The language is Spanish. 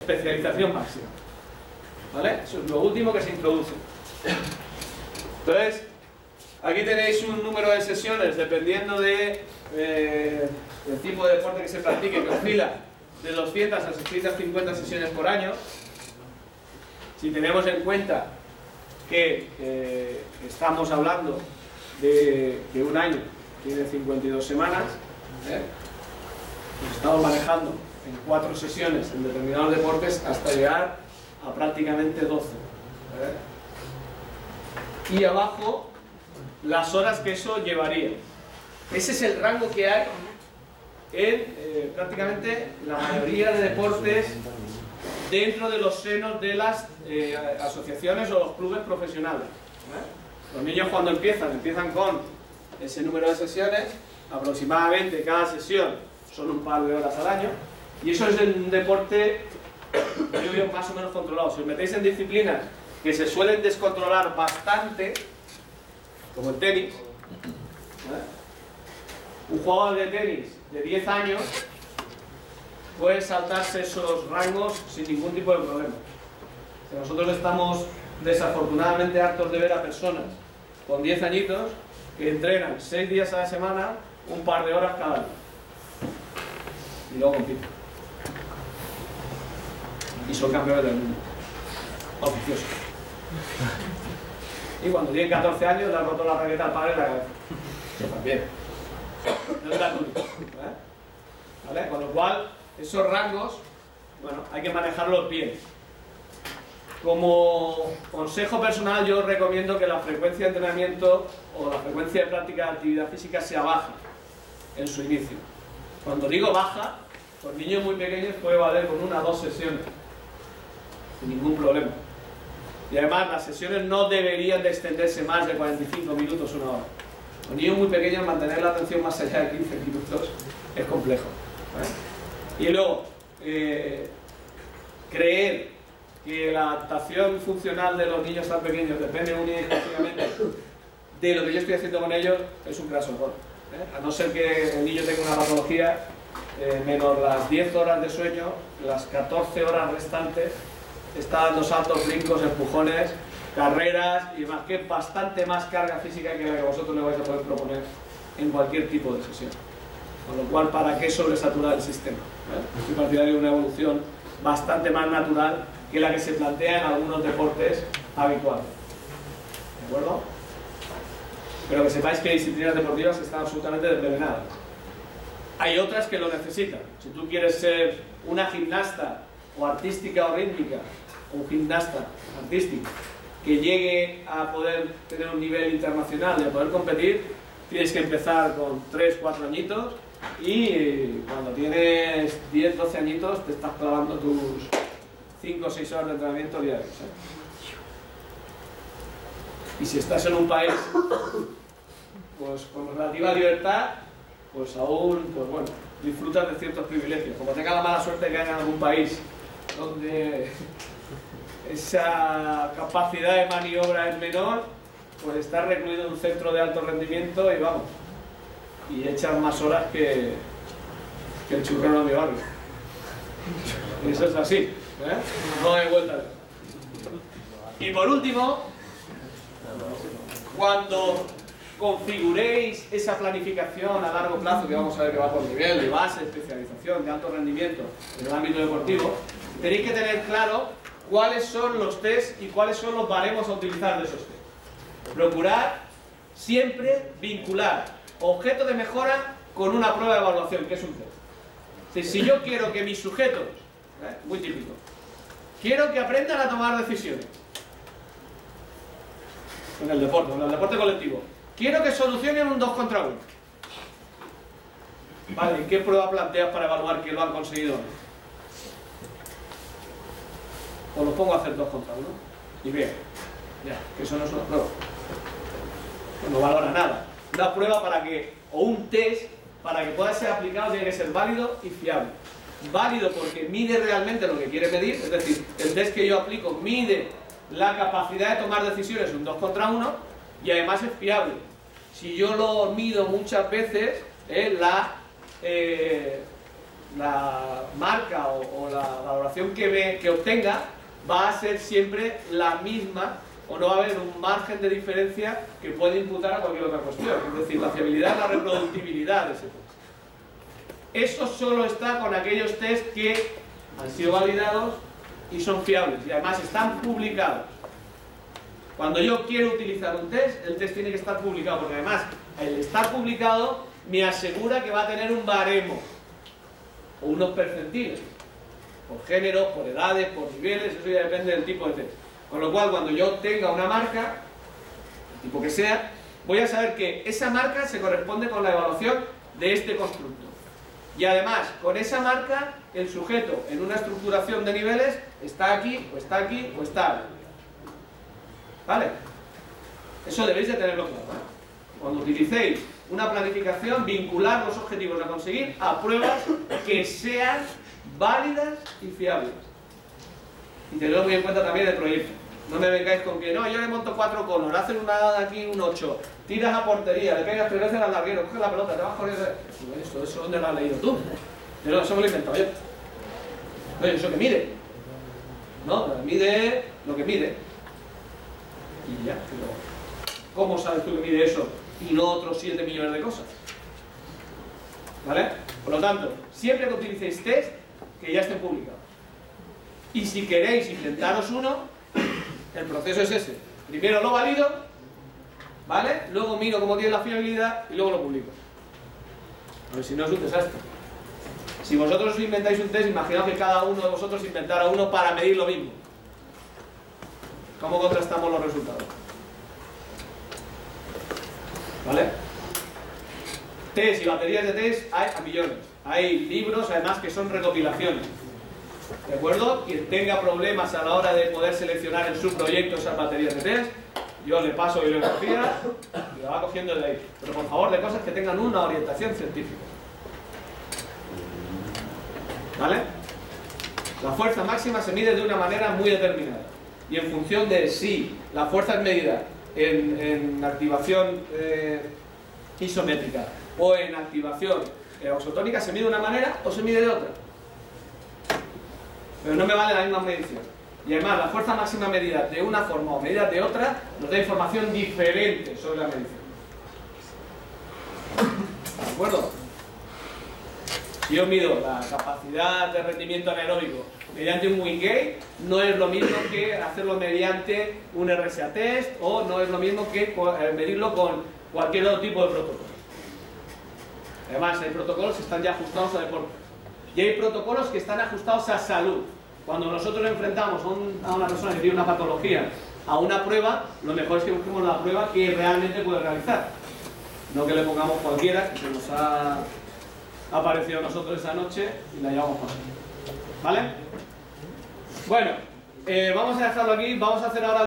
Especialización máxima. ¿Vale? Eso es lo último que se introduce. Entonces, aquí tenéis un número de sesiones dependiendo de, eh, del tipo de deporte que se practique, que oscila de 200 a 650 sesiones por año. Si tenemos en cuenta que eh, estamos hablando de un año, tiene 52 semanas, ¿eh? Estamos manejando en cuatro sesiones en determinados deportes hasta llegar a prácticamente 12. ¿eh? Y abajo, las horas que eso llevaría. Ese es el rango que hay en eh, prácticamente la mayoría de deportes dentro de los senos de las eh, asociaciones o los clubes profesionales. Los niños cuando empiezan, empiezan con ese número de sesiones, aproximadamente cada sesión son un par de horas al año, y eso es un deporte yo veo más o menos controlado. Si os metéis en disciplinas que se suelen descontrolar bastante, como el tenis, un jugador de tenis de 10 años puede saltarse esos rangos sin ningún tipo de problema. Si nosotros estamos desafortunadamente hartos de ver a personas con 10 añitos que entrenan 6 días a la semana, un par de horas cada día. Y luego compiten. Y son campeones del mundo. Oficiosos. Y cuando tienen 14 años le han roto la raqueta al padre en la cabeza. Eso también. No es. ¿eh? ¿Vale? Con lo cual, esos rangos, bueno, hay que manejarlos bien. Como consejo personal, yo recomiendo que la frecuencia de entrenamiento o la frecuencia de práctica de actividad física sea baja en su inicio. Cuando digo baja, con niños muy pequeños puede valer con una o dos sesiones, sin ningún problema. Y además, las sesiones no deberían de extenderse más de 45 minutos, una hora. Con niños muy pequeños, mantener la atención más allá de 15 minutos es complejo. Y luego, eh, creer que la adaptación funcional de los niños tan pequeños depende única y exclusivamente de lo que yo estoy haciendo con ellos es un craso error. ¿eh? A no ser que el niño tenga una patología, eh, menos las 10 horas de sueño, las 14 horas restantes, está dando saltos, brincos, empujones, carreras y demás, que bastante más carga física que la que vosotros le vais a poder proponer en cualquier tipo de sesión. Con lo cual, ¿para qué sobresaturar el sistema? ¿Eh? Estoy partidario de una evolución bastante más natural que la que se plantea en algunos deportes habituales. ¿De acuerdo? Pero que sepáis que disciplinas deportivas están absolutamente desvenenadas. Hay otras que lo necesitan. Si tú quieres ser una gimnasta o artística o rítmica, o un gimnasta artístico, que llegue a poder tener un nivel internacional a poder competir, tienes que empezar con 3, 4 añitos y cuando tienes 10, 12 añitos te estás clavando tus 5 o 6 horas de entrenamiento diarios. Y si estás en un país pues, con relativa libertad, pues aún, pues bueno, disfrutas de ciertos privilegios. Como tenga la mala suerte de que haya en algún país donde esa capacidad de maniobra es menor, pues estás recluido en un centro de alto rendimiento y vamos, y echas más horas que, el churrero de mi barrio. Eso es así, ¿eh? no hay vuelta. Y por último, cuando configuréis esa planificación a largo plazo, que vamos a ver que va por nivel, de base, especialización, de alto rendimiento en el ámbito deportivo, tenéis que tener claro cuáles son los test y cuáles son los baremos a utilizar de esos test. Procurar siempre vincular objeto de mejora con una prueba de evaluación, que es un test. Si yo quiero que mis sujetos, ¿eh? muy típico, quiero que aprendan a tomar decisiones, en el deporte, en el deporte colectivo, quiero que solucionen un 2 contra 1. Vale, ¿y qué prueba planteas para evaluar que lo han conseguido? O los pongo a hacer 2 contra 1 y bien, ya, que eso no es una prueba. Pues no valora nada. Una prueba para que, o un test, para que pueda ser aplicado tiene que ser válido y fiable. Válido porque mide realmente lo que quiere medir, es decir, el test que yo aplico mide la capacidad de tomar decisiones un 2 contra 1 y además es fiable. si yo lo mido muchas veces, eh, la, eh, la marca o, la valoración que, obtenga va a ser siempre la misma o no va a haber un margen de diferencia que puede imputar a cualquier otra cuestión. Es decir, la fiabilidad, la reproductibilidad test. Eso solo está con aquellos test que han sido validados y son fiables y además están publicados. Cuando yo quiero utilizar un test, el test tiene que estar publicado, porque además el estar publicado me asegura que va a tener un baremo o unos percentiles, por género, por edades, por niveles, eso ya depende del tipo de test. Con lo cual, cuando yo tenga una marca, tipo que sea, voy a saber que esa marca se corresponde con la evaluación de este constructo. Y además, con esa marca, el sujeto en una estructuración de niveles está aquí, o está aquí, o está aquí. ¿Vale? Eso debéis de tenerlo claro. ¿eh? Cuando utilicéis una planificación, vincular los objetivos a conseguir a pruebas que sean válidas y fiables. Y tenedlo muy en cuenta también el proyecto. No me vengáis con que no, yo le monto cuatro conos, hacen una aquí un 8, tiras a portería, le pegas tres veces al larguero, coges la pelota, te vas corriendo. Eso, eso ¿dónde lo has leído tú? Yo, eso me lo he inventado yo. Oye, eso que mide. ¿No? Mide lo que mide. Y ya, pero ¿cómo sabes tú que mide eso y no otros 7 millones de cosas? ¿Vale? Por lo tanto, siempre que utilicéis test, que ya estén publicados. Y si queréis inventaros uno, el proceso es ese. Primero lo valido, ¿vale? Luego miro cómo tiene la fiabilidad y luego lo publico. A ver si no es un desastre. Si vosotros inventáis un test, imaginaos que cada uno de vosotros inventara uno para medir lo mismo. ¿Cómo contrastamos los resultados? ¿Vale? Test y baterías de test hay a millones. Hay libros, además, que son recopilaciones. ¿De acuerdo? Quien tenga problemas a la hora de poder seleccionar en su proyecto esas baterías de test, yo le paso bibliografía y lo va cogiendo de ahí. Pero por favor, de cosas que tengan una orientación científica. ¿Vale? La fuerza máxima se mide de una manera muy determinada. Y en función de si la fuerza es medida en, activación eh, isométrica o en activación eh, oxotónica, se mide de una manera o se mide de otra pero no me vale la misma medición. Y además, la fuerza máxima medida de una forma o medida de otra nos da información diferente sobre la medición. ¿De acuerdo? Yo mido la capacidad de rendimiento anaeróbico mediante un Wingate, no es lo mismo que hacerlo mediante un RSA test o no es lo mismo que eh, medirlo con cualquier otro tipo de protocolo. Además, hay protocolos que están ya ajustados a deporte. Y hay protocolos que están ajustados a salud. Cuando nosotros enfrentamos a, una persona que tiene una patología a una prueba, lo mejor es que busquemos la prueba que realmente puede realizar. No que le pongamos cualquiera, que se nos ha aparecido a nosotros esa noche y la llevamos con ¿Vale? Bueno, eh, vamos a dejarlo aquí, vamos a hacer ahora...